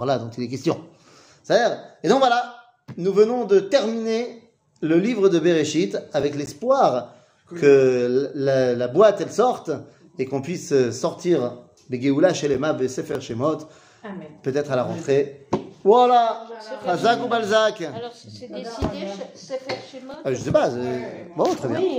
Voilà dont il est question. Et donc voilà, nous venons de terminer le livre de Bereshit avec l'espoir que la, la boîte elle sorte et qu'on puisse sortir Begeoula chez les Mab et Sefer Shemot, peut-être à la rentrée. Voilà, Chazak ou Balzac. Alors, c'est décidé, Sefer fait chez Ah, Je sais pas, bon, très bien.